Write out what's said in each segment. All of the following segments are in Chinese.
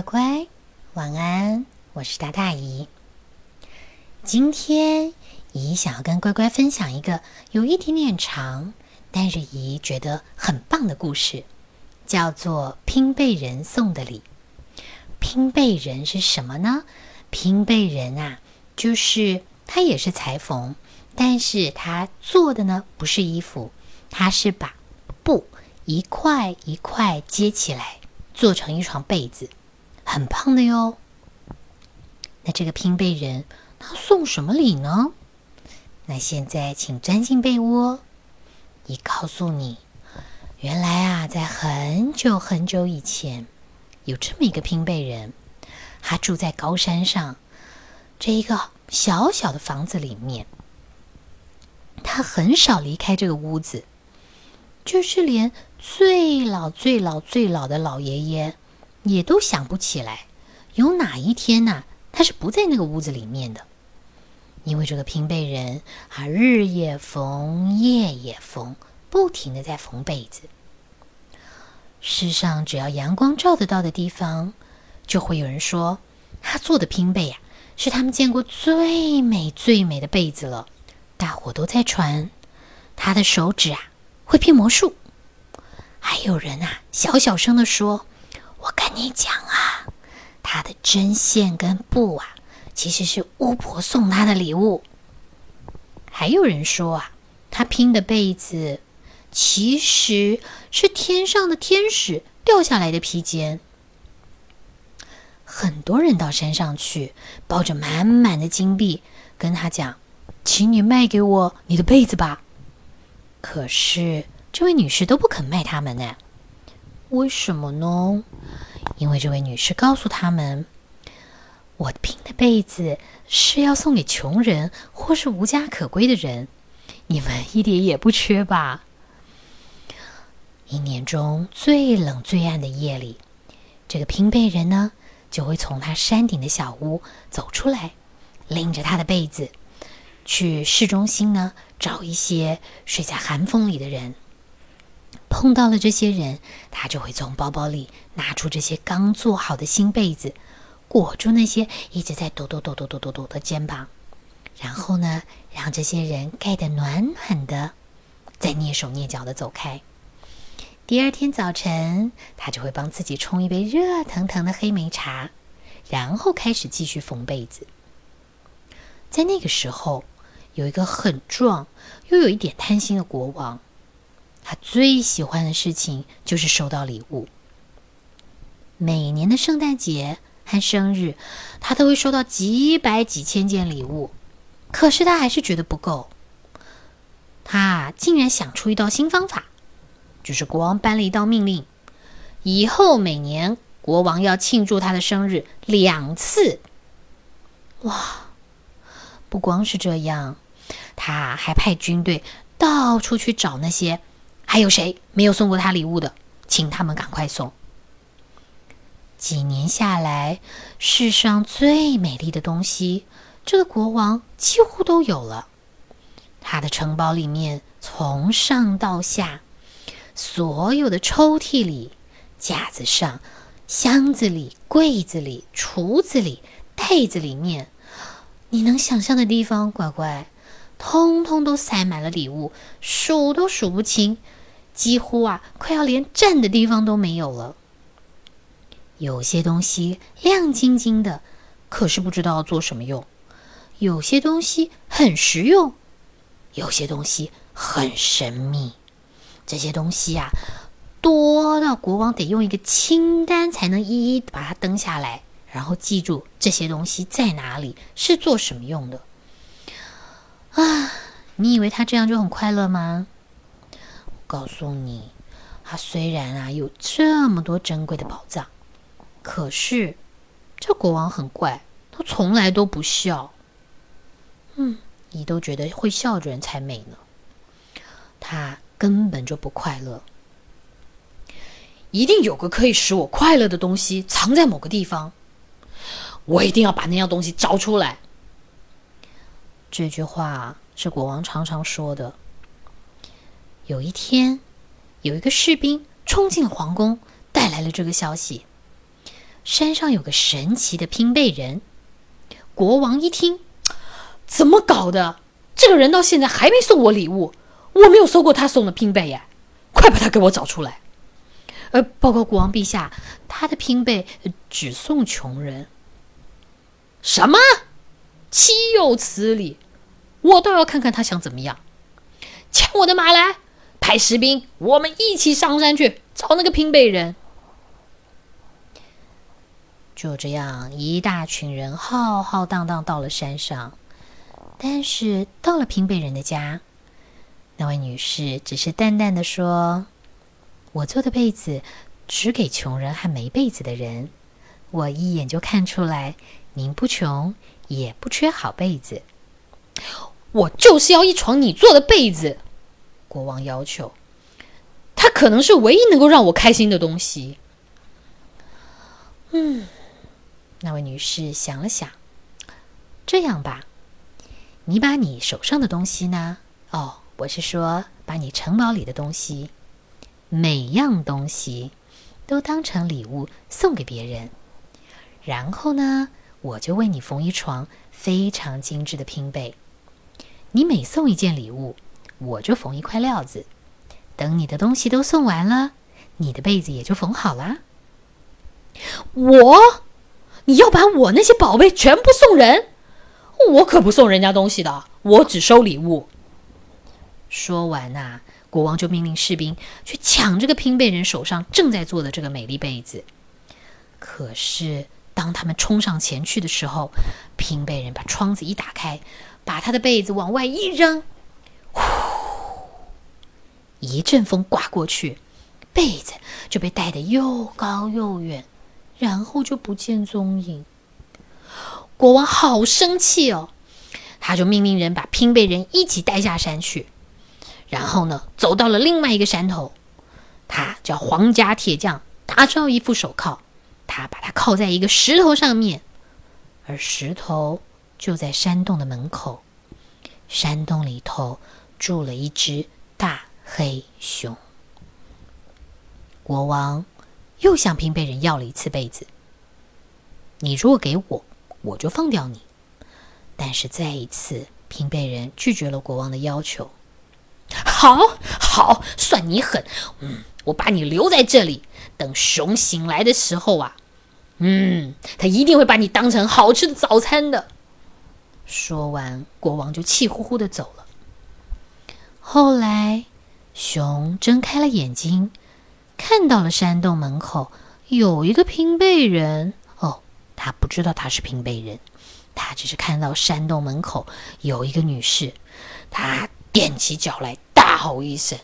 乖乖，晚安！我是大大姨。今天姨想要跟乖乖分享一个有一点点长，但是姨觉得很棒的故事，叫做《拼贝人送的礼》。拼贝人是什么呢？拼贝人啊，就是他也是裁缝，但是他做的呢不是衣服，他是把布一块一块接起来，做成一床被子。很棒的哟。那这个拼被人他送什么礼呢？那现在请钻进被窝，一告诉你，原来啊，在很久很久以前，有这么一个拼被人，他住在高山上这一个小小的房子里面，他很少离开这个屋子，就是连最老最老最老的老爷爷。也都想不起来，有哪一天呐，他是不在那个屋子里面的。因为这个拼被人啊，日夜缝，夜夜缝，不停的在缝被子。世上只要阳光照得到的地方，就会有人说他做的拼被呀，是他们见过最美最美的被子了。大伙都在传，他的手指啊会变魔术。还有人啊，小小声的说。我跟你讲啊，他的针线跟布啊，其实是巫婆送他的礼物。还有人说啊，他拼的被子其实是天上的天使掉下来的披肩。很多人到山上去，抱着满满的金币，跟他讲：“请你卖给我你的被子吧。”可是这位女士都不肯卖他们呢。为什么呢？因为这位女士告诉他们：“我拼的被子是要送给穷人或是无家可归的人，你们一点也不缺吧？”一年中最冷最暗的夜里，这个拼被人呢，就会从他山顶的小屋走出来，拎着他的被子，去市中心呢找一些睡在寒风里的人。碰到了这些人，他就会从包包里拿出这些刚做好的新被子，裹住那些一直在抖抖抖抖抖抖抖的肩膀，然后呢，让这些人盖得暖暖的，再蹑手蹑脚的走开。第二天早晨，他就会帮自己冲一杯热腾腾的黑莓茶，然后开始继续缝被子。在那个时候，有一个很壮又有一点贪心的国王。他最喜欢的事情就是收到礼物。每年的圣诞节和生日，他都会收到几百几千件礼物。可是他还是觉得不够。他竟然想出一道新方法，就是国王颁了一道命令：以后每年国王要庆祝他的生日两次。哇！不光是这样，他还派军队到处去找那些。还有谁没有送过他礼物的？请他们赶快送。几年下来，世上最美丽的东西，这个国王几乎都有了。他的城堡里面，从上到下，所有的抽屉里、架子上、箱子里、柜子里、橱子里、袋子里面，你能想象的地方，乖乖，通通都塞满了礼物，数都数不清。几乎啊，快要连站的地方都没有了。有些东西亮晶晶的，可是不知道做什么用；有些东西很实用，有些东西很神秘。这些东西呀，多到国王得用一个清单才能一一把它登下来，然后记住这些东西在哪里，是做什么用的。啊，你以为他这样就很快乐吗？告诉你，他虽然啊有这么多珍贵的宝藏，可是这国王很怪，他从来都不笑。嗯，你都觉得会笑的人才美呢。他根本就不快乐。一定有个可以使我快乐的东西藏在某个地方，我一定要把那样东西找出来。这句话是国王常常说的。有一天，有一个士兵冲进皇宫，带来了这个消息。山上有个神奇的拼背人。国王一听，怎么搞的？这个人到现在还没送我礼物，我没有收过他送的拼背呀！快把他给我找出来！呃，报告国王陛下，他的拼背只送穷人。什么？岂有此理！我倒要看看他想怎么样。牵我的马来，派士兵，我们一起上山去找那个平北人。就这样，一大群人浩浩荡荡到了山上。但是到了平北人的家，那位女士只是淡淡的说：“我做的被子只给穷人和没被子的人。我一眼就看出来，您不穷，也不缺好被子。我就是要一床你做的被子。”国王要求。它可能是唯一能够让我开心的东西。嗯，那位女士想了想，这样吧。你把你手上的东西呢？哦，我是说，把你城堡里的东西，每样东西都当成礼物送给别人。然后呢，我就为你缝一床非常精致的拼被。你每送一件礼物，我就缝一块料子。等你的东西都送完了，你的被子也就缝好了。我，你要把我那些宝贝全部送人？我可不送人家东西的，我只收礼物。说完呐，国王就命令士兵去抢这个拼被人手上正在做的这个美丽被子。可是当他们冲上前去的时候，拼被人把窗子一打开，把他的被子往外一扔，呼，一阵风刮过去，被子就被带得又高又远，然后就不见踪影。国王好生气哦，他就命令人把拼被人一起带下山去，然后呢，走到了另外一个山头，他叫皇家铁匠打造一副手铐，他把它铐在一个石头上面，而石头就在山洞的门口，山洞里头住了一只大黑熊。国王又向拼贝人要了一次被子，你如果给我。我就放掉你，但是再一次，平贝人拒绝了国王的要求。好好，算你狠，嗯，我把你留在这里，等熊醒来的时候啊，嗯，他一定会把你当成好吃的早餐的。说完，国王就气呼呼的走了。后来，熊睁开了眼睛，看到了山洞门口有一个平背人。哦他不知道他是平背人，他只是看到山洞门口有一个女士，他踮起脚来，大吼一声，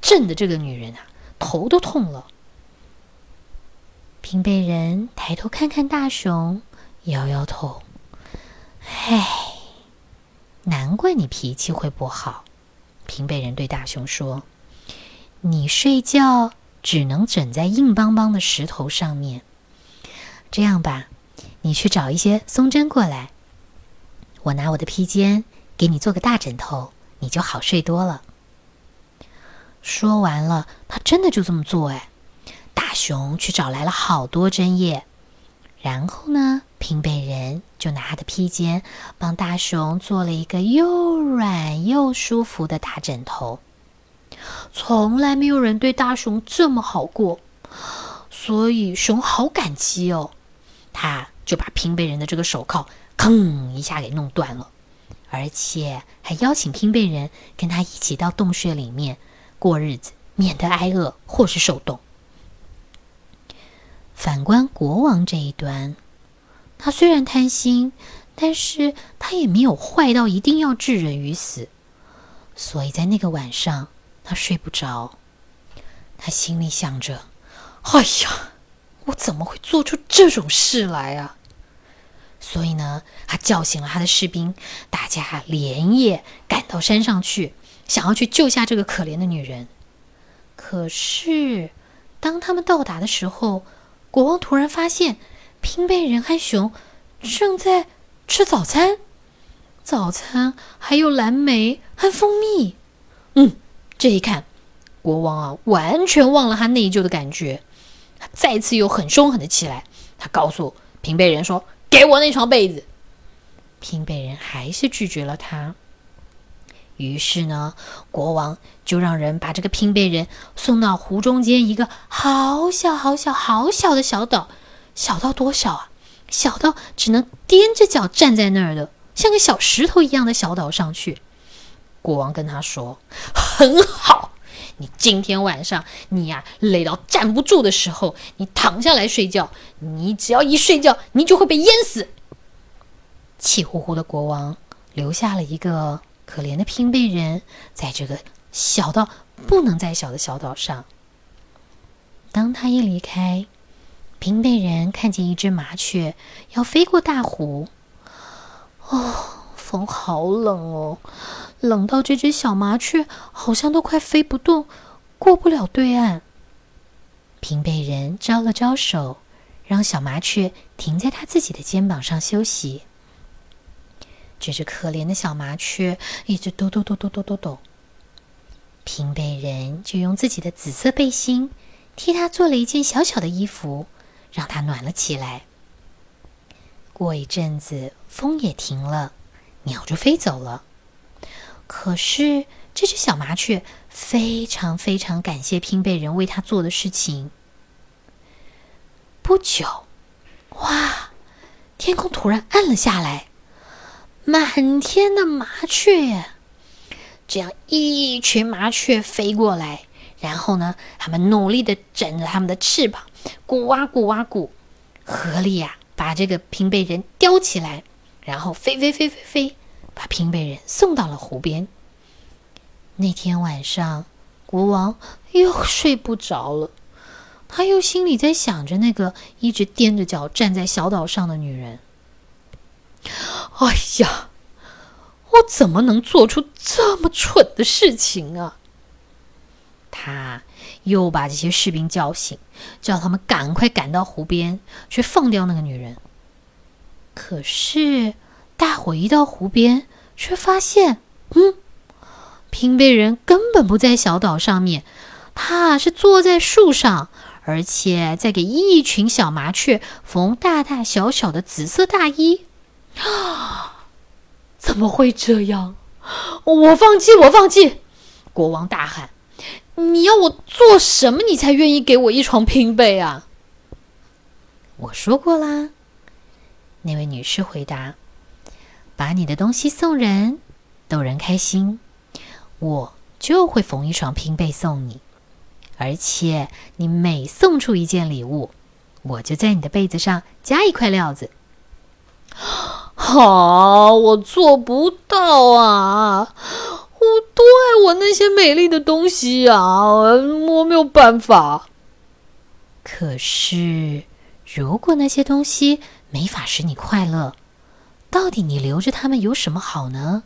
震得这个女人啊头都痛了。平背人抬头看看大熊，摇摇头，唉，难怪你脾气会不好。平辈人对大熊说：“你睡觉只能枕在硬邦邦的石头上面，这样吧。”你去找一些松针过来，我拿我的披肩给你做个大枕头，你就好睡多了。说完了，他真的就这么做。哎，大熊去找来了好多针叶，然后呢，平背人就拿他的披肩帮大熊做了一个又软又舒服的大枕头。从来没有人对大熊这么好过，所以熊好感激哦。他。就把拼背人的这个手铐，吭一下给弄断了，而且还邀请拼背人跟他一起到洞穴里面过日子，免得挨饿或是受冻。反观国王这一端，他虽然贪心，但是他也没有坏到一定要置人于死，所以在那个晚上他睡不着，他心里想着：“哎呀！”我怎么会做出这种事来啊？所以呢，他叫醒了他的士兵，大家连夜赶到山上去，想要去救下这个可怜的女人。可是，当他们到达的时候，国王突然发现，拼贝人和熊正在吃早餐，早餐还有蓝莓和蜂蜜。嗯，这一看，国王啊，完全忘了他内疚的感觉。他再次又很凶狠的起来，他告诉平背人说：“给我那床被子。”平背人还是拒绝了他。于是呢，国王就让人把这个拼贝人送到湖中间一个好小好小好小的小岛，小到多小啊？小到只能踮着脚站在那儿的，像个小石头一样的小岛上去。国王跟他说：“很好，你今天晚上你呀累到站不住的时候，你躺下来睡觉。你只要一睡觉，你就会被淹死。”气呼呼的国王留下了一个。可怜的拼背人在这个小到不能再小的小岛上。当他一离开，拼背人看见一只麻雀要飞过大湖。哦，风好冷哦，冷到这只小麻雀好像都快飞不动，过不了对岸。拼背人招了招手，让小麻雀停在他自己的肩膀上休息。这只可怜的小麻雀一直抖抖抖抖抖抖抖。平背人就用自己的紫色背心替它做了一件小小的衣服，让它暖了起来。过一阵子，风也停了，鸟就飞走了。可是这只小麻雀非常非常感谢平背人为它做的事情。不久，哇，天空突然暗了下来。满天的麻雀呀，这样一群麻雀飞过来，然后呢，他们努力的展着他们的翅膀，鼓啊鼓啊鼓，合力呀把这个平背人叼起来，然后飞飞飞飞飞，把平背人送到了湖边。那天晚上，国王又睡不着了，他又心里在想着那个一直踮着脚站在小岛上的女人。哎呀，我怎么能做出这么蠢的事情啊？他又把这些士兵叫醒，叫他们赶快赶到湖边去放掉那个女人。可是大伙一到湖边，却发现，嗯，平贝人根本不在小岛上面，他是坐在树上，而且在给一群小麻雀缝大大小小的紫色大衣。啊！怎么会这样？我放弃，我放弃！国王大喊：“你要我做什么，你才愿意给我一床拼被啊？”我说过啦。那位女士回答：“把你的东西送人，逗人开心，我就会缝一床拼被送你。而且你每送出一件礼物，我就在你的被子上加一块料子。”好，我做不到啊！我多爱我那些美丽的东西啊！我没有办法。可是，如果那些东西没法使你快乐，到底你留着它们有什么好呢？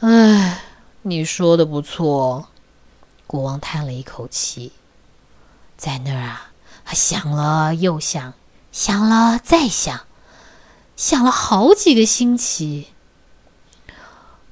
唉，你说的不错。国王叹了一口气，在那儿啊，他想了又想，想了再想。想了好几个星期，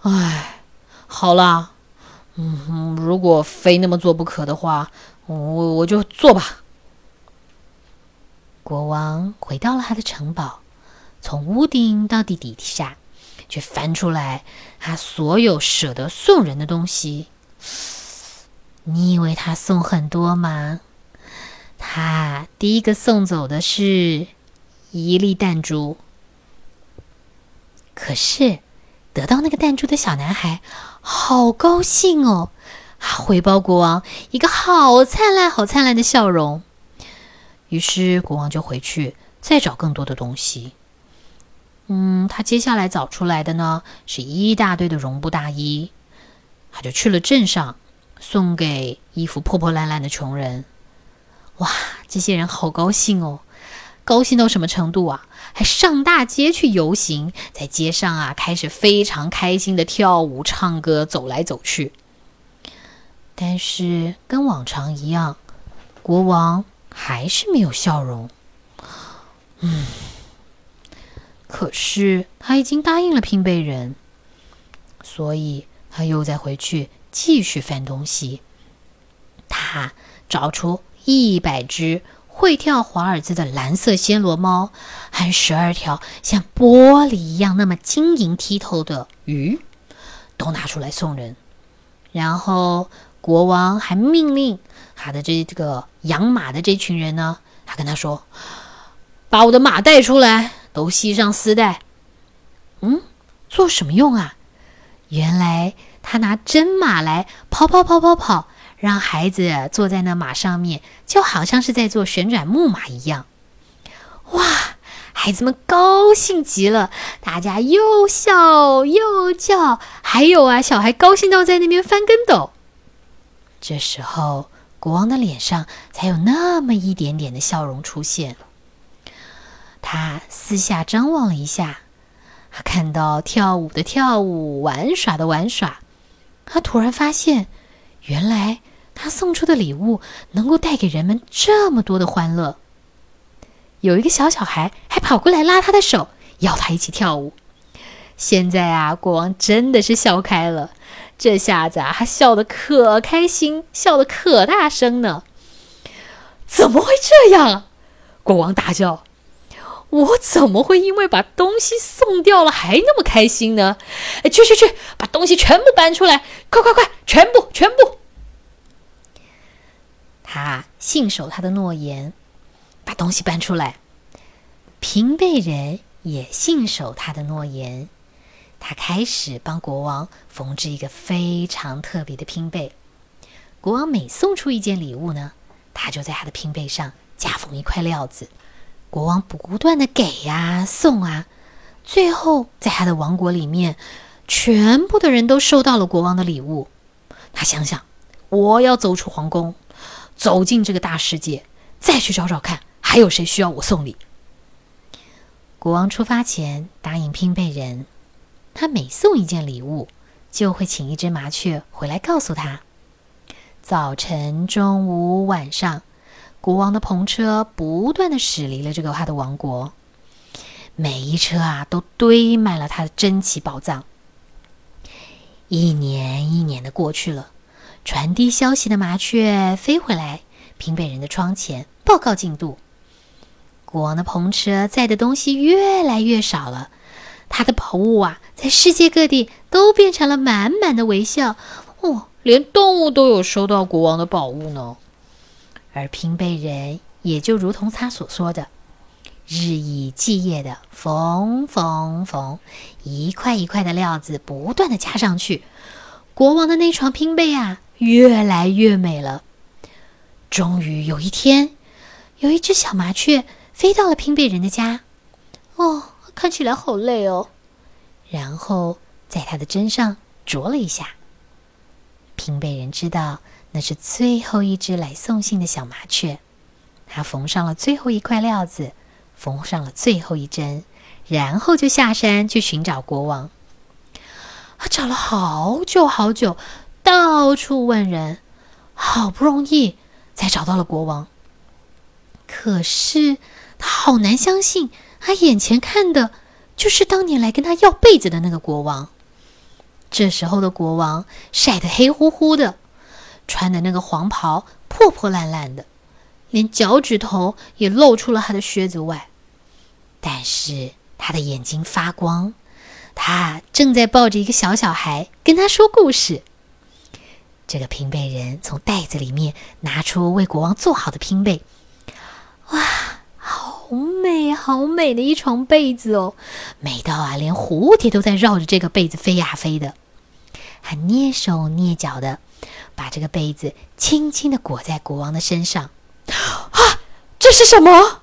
唉，好啦，嗯，如果非那么做不可的话，我我就做吧。国王回到了他的城堡，从屋顶到地底下，却翻出来他所有舍得送人的东西。你以为他送很多吗？他第一个送走的是一粒弹珠。可是，得到那个弹珠的小男孩好高兴哦！他回报国王一个好灿烂、好灿烂的笑容。于是，国王就回去再找更多的东西。嗯，他接下来找出来的呢，是一大堆的绒布大衣。他就去了镇上，送给衣服破破烂烂的穷人。哇，这些人好高兴哦！高兴到什么程度啊？还上大街去游行，在街上啊，开始非常开心的跳舞、唱歌、走来走去。但是跟往常一样，国王还是没有笑容。嗯，可是他已经答应了拼贝人，所以他又再回去继续翻东西。他找出一百只。会跳华尔兹的蓝色暹罗猫，和十二条像玻璃一样那么晶莹剔透的鱼，都拿出来送人。然后国王还命令他的这这个养马的这群人呢，他跟他说：“把我的马带出来，都系上丝带。”嗯，做什么用啊？原来他拿真马来跑跑跑跑跑。让孩子坐在那马上面，就好像是在做旋转木马一样。哇，孩子们高兴极了，大家又笑又叫，还有啊，小孩高兴到在那边翻跟斗。这时候，国王的脸上才有那么一点点的笑容出现。他四下张望了一下，他看到跳舞的跳舞，玩耍的玩耍，他突然发现，原来。他送出的礼物能够带给人们这么多的欢乐。有一个小小孩还跑过来拉他的手，要他一起跳舞。现在啊，国王真的是笑开了，这下子啊，他笑得可开心，笑得可大声呢。怎么会这样？国王大叫：“我怎么会因为把东西送掉了还那么开心呢？”哎，去去去，把东西全部搬出来！快快快，全部全部！他信守他的诺言，把东西搬出来。平辈人也信守他的诺言，他开始帮国王缝制一个非常特别的拼被。国王每送出一件礼物呢，他就在他的拼被上加缝一块料子。国王不断的给呀送啊，最后在他的王国里面，全部的人都收到了国王的礼物。他想想，我要走出皇宫。走进这个大世界，再去找找看，还有谁需要我送礼？国王出发前答应拼贝人，他每送一件礼物，就会请一只麻雀回来告诉他。早晨、中午、晚上，国王的篷车不断的驶离了这个他的王国，每一车啊都堆满了他的珍奇宝藏。一年一年的过去了。传递消息的麻雀飞回来，平北人的窗前报告进度。国王的篷车载的东西越来越少了，他的宝物啊，在世界各地都变成了满满的微笑。哦，连动物都有收到国王的宝物呢。而平北人也就如同他所说的，日以继夜的缝缝缝，一块一块的料子不断的加上去，国王的那床拼被啊。越来越美了。终于有一天，有一只小麻雀飞到了拼贝人的家。哦，看起来好累哦。然后在它的针上啄了一下。拼贝人知道那是最后一只来送信的小麻雀。他缝上了最后一块料子，缝上了最后一针，然后就下山去寻找国王。他找了好久好久。到处问人，好不容易才找到了国王。可是他好难相信，他眼前看的就是当年来跟他要被子的那个国王。这时候的国王晒得黑乎乎的，穿的那个黄袍破破烂烂的，连脚趾头也露出了他的靴子外。但是他的眼睛发光，他正在抱着一个小小孩跟他说故事。这个拼被人从袋子里面拿出为国王做好的拼被，哇，好美好美的一床被子哦，美到啊，连蝴蝶都在绕着这个被子飞呀飞的。他蹑手蹑脚的把这个被子轻轻的裹在国王的身上。啊，这是什么？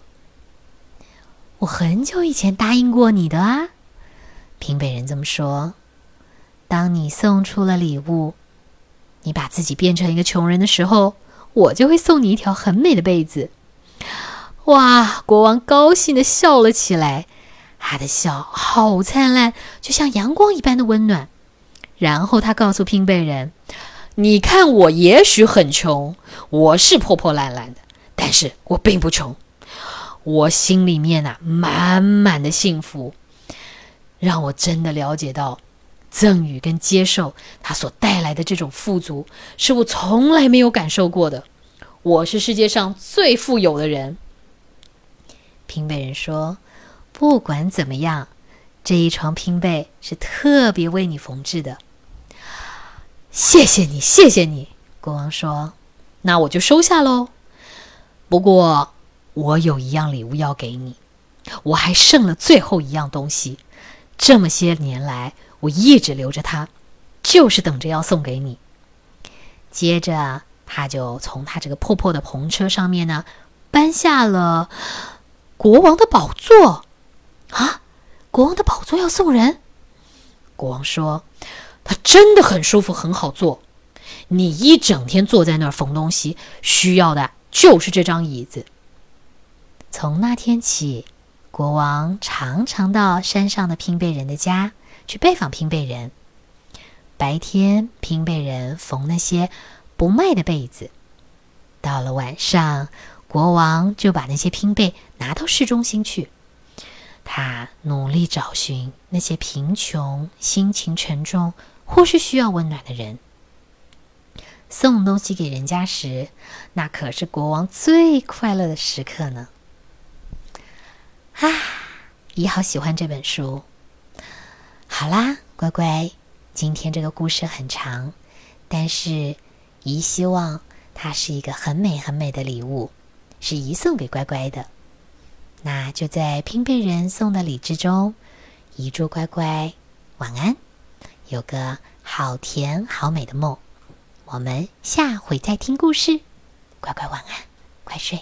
我很久以前答应过你的啊，平北人这么说。当你送出了礼物。你把自己变成一个穷人的时候，我就会送你一条很美的被子。哇！国王高兴的笑了起来，他的笑好灿烂，就像阳光一般的温暖。然后他告诉拼贝人：“你看，我也许很穷，我是破破烂烂的，但是我并不穷，我心里面呐满满的幸福，让我真的了解到。”赠予跟接受它所带来的这种富足，是我从来没有感受过的。我是世界上最富有的人。拼被人说：“不管怎么样，这一床拼被是特别为你缝制的。”谢谢你，谢谢你。国王说：“那我就收下喽。不过，我有一样礼物要给你，我还剩了最后一样东西。这么些年来，我一直留着它，就是等着要送给你。”接着，他就从他这个破破的篷车上面呢，搬下了国王的宝座。啊，国王的宝座要送人？国王说。它真的很舒服，很好坐。你一整天坐在那儿缝东西，需要的就是这张椅子。从那天起，国王常常到山上的拼贝人的家去拜访拼被人。白天，拼被人缝那些不卖的被子；到了晚上，国王就把那些拼被拿到市中心去。他努力找寻那些贫穷、心情沉重。或是需要温暖的人，送东西给人家时，那可是国王最快乐的时刻呢。啊，姨好喜欢这本书。好啦，乖乖，今天这个故事很长，但是姨希望它是一个很美很美的礼物，是姨送给乖乖的。那就在拼配人送的礼之中，姨祝乖乖晚安。有个好甜好美的梦，我们下回再听故事。乖乖晚安，快睡。